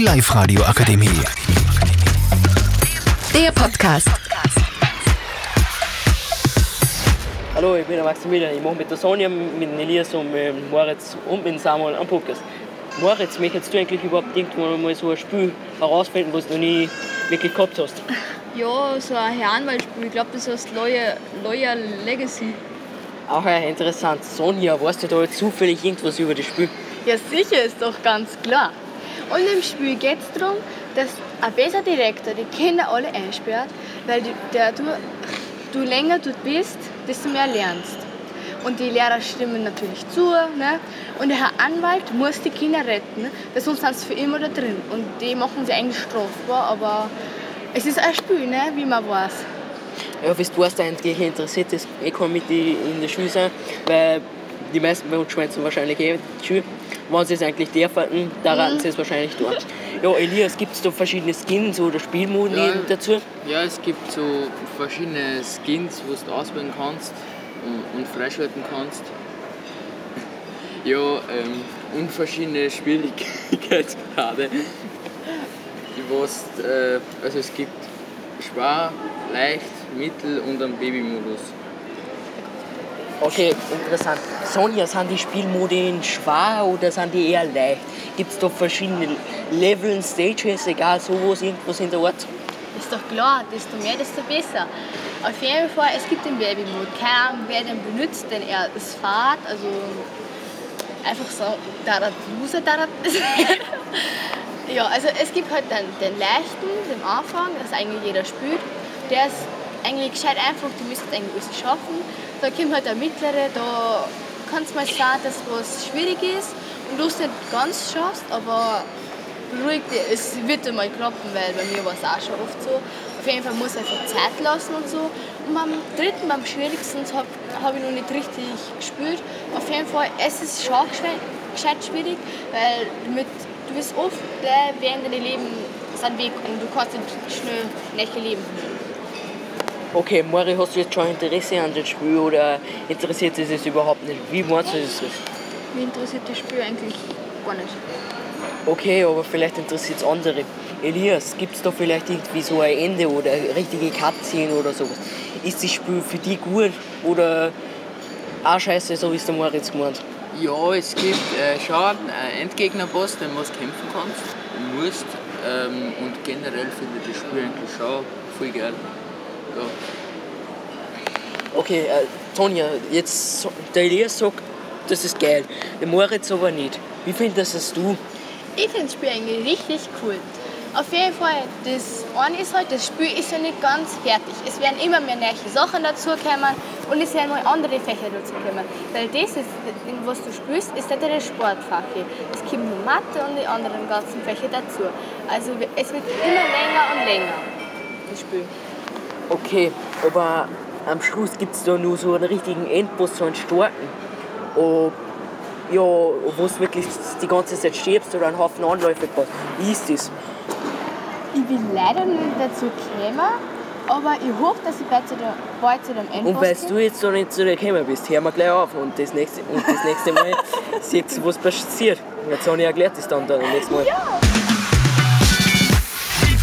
Die Live-Radio Akademie. Der Podcast. Hallo, ich bin der Maximilian. Ich mache mit der Sonja, mit dem Elias und mit dem Moritz und mit dem Samuel einen Podcast. Moritz, möchtest du eigentlich überhaupt irgendwann mal so ein Spiel herausfinden, was du noch nie wirklich gehabt hast? Ja, so ein Herrenwaldspiel. Ich glaube, das heißt Loyal, Loyal Legacy. Auch ja, interessant. Sonja, weißt du da jetzt zufällig irgendwas über das Spiel? Ja, sicher, ist doch ganz klar. Und im Spiel geht es darum, dass ein besser Direktor die Kinder alle einsperrt, weil du, der, du, du länger dort bist, desto mehr lernst. Und die Lehrer stimmen natürlich zu. Ne? Und der Herr Anwalt muss die Kinder retten, weil sonst sind sie für immer da drin. Und die machen sie eigentlich strafbar, aber es ist ein Spiel, ne? wie man weiß. Ja, wie du hast eigentlich interessiert ist, ich kann mit die in der Schule sein, weil die meisten bei uns schwänzen wahrscheinlich eh die Schule. Wenn sie es eigentlich dürfen, da raten sie es wahrscheinlich durch. Ja, Elias, gibt es da verschiedene Skins oder Spielmodi Ja. dazu? Ja, es gibt so verschiedene Skins, wo du auswählen kannst und, und freischalten kannst. Ja, ähm, und verschiedene Schwierigkeitsgrade. Was, äh, also es gibt schwer, leicht, mittel und einen Babymodus. Okay, interessant. Sonja, sind die Spielmodi schwer oder sind die eher leicht? Gibt es da verschiedene Level, Stages, egal sowas, irgendwas in der Art? Ist doch klar, desto mehr, desto besser. Auf jeden Fall, es gibt den Baby-Mode. Keine Ahnung, wer den benutzt, denn er ist Fahrt, also einfach so, da Loser, da Ja, also es gibt halt dann den leichten, den Anfang, das eigentlich jeder spielt. Der ist eigentlich gescheit einfach, du müsstest eigentlich alles schaffen. Da kommt halt der mittlere, da kann es mal sein, dass was schwierig ist und du es nicht ganz schaffst, aber dich, es wird einmal klappen, weil bei mir war es auch schon oft so. Auf jeden Fall muss einfach Zeit lassen und so. Und beim dritten, beim schwierigsten, habe hab ich noch nicht richtig gespielt. Auf jeden Fall, es ist schon gescheit, schwierig, weil mit, du bist oft äh, während deinem Leben sind weg und du kannst nicht schnell nicht leben. Okay, Mari, hast du jetzt schon Interesse an dem Spiel oder interessiert dich das überhaupt nicht? Wie meinst du das? Mich interessiert das Spiel eigentlich gar nicht. Okay, aber vielleicht interessiert es andere. Elias, gibt es da vielleicht irgendwie so ein Ende oder eine richtige Cutscene oder sowas? Ist das Spiel für dich gut oder auch scheiße, so wie es der Moritz gemeint? Ja, es gibt äh, schon einen Endgegner-Boss, den du kämpfen kannst und musst. Ähm, und generell finde ich das Spiel eigentlich schon voll geil. Ja. Okay, äh, Tonja, jetzt der Elias sagt, das ist geil. Der Moritz aber nicht. Wie findest es du? Ich finde das Spiel eigentlich richtig cool. Auf jeden Fall, das eine ist halt, das Spiel ist ja nicht ganz fertig. Es werden immer mehr neue Sachen dazukommen und es werden mal andere Fächer dazukommen. Weil das ist, was du spielst, ist nicht der Sportfach. Es kommt nur Mathe und die anderen ganzen Fächer dazu. Also es wird immer länger und länger, das Spiel. Okay, aber am Schluss gibt es da nur so einen richtigen Endboss, so einen starken. Oh, ja, wo du wirklich die ganze Zeit stirbst oder einen Haufen Anläufe hast. Wie ist das? Ich bin leider nicht dazu gekommen, aber ich hoffe, dass ich bald zu, der, bald zu dem Endboss Und weil du jetzt noch nicht zu dir gekommen bist, hören wir gleich auf. Und das nächste, und das nächste Mal siehst du, was passiert. Und jetzt habe ich erklärt das dann, dann nächstes Mal.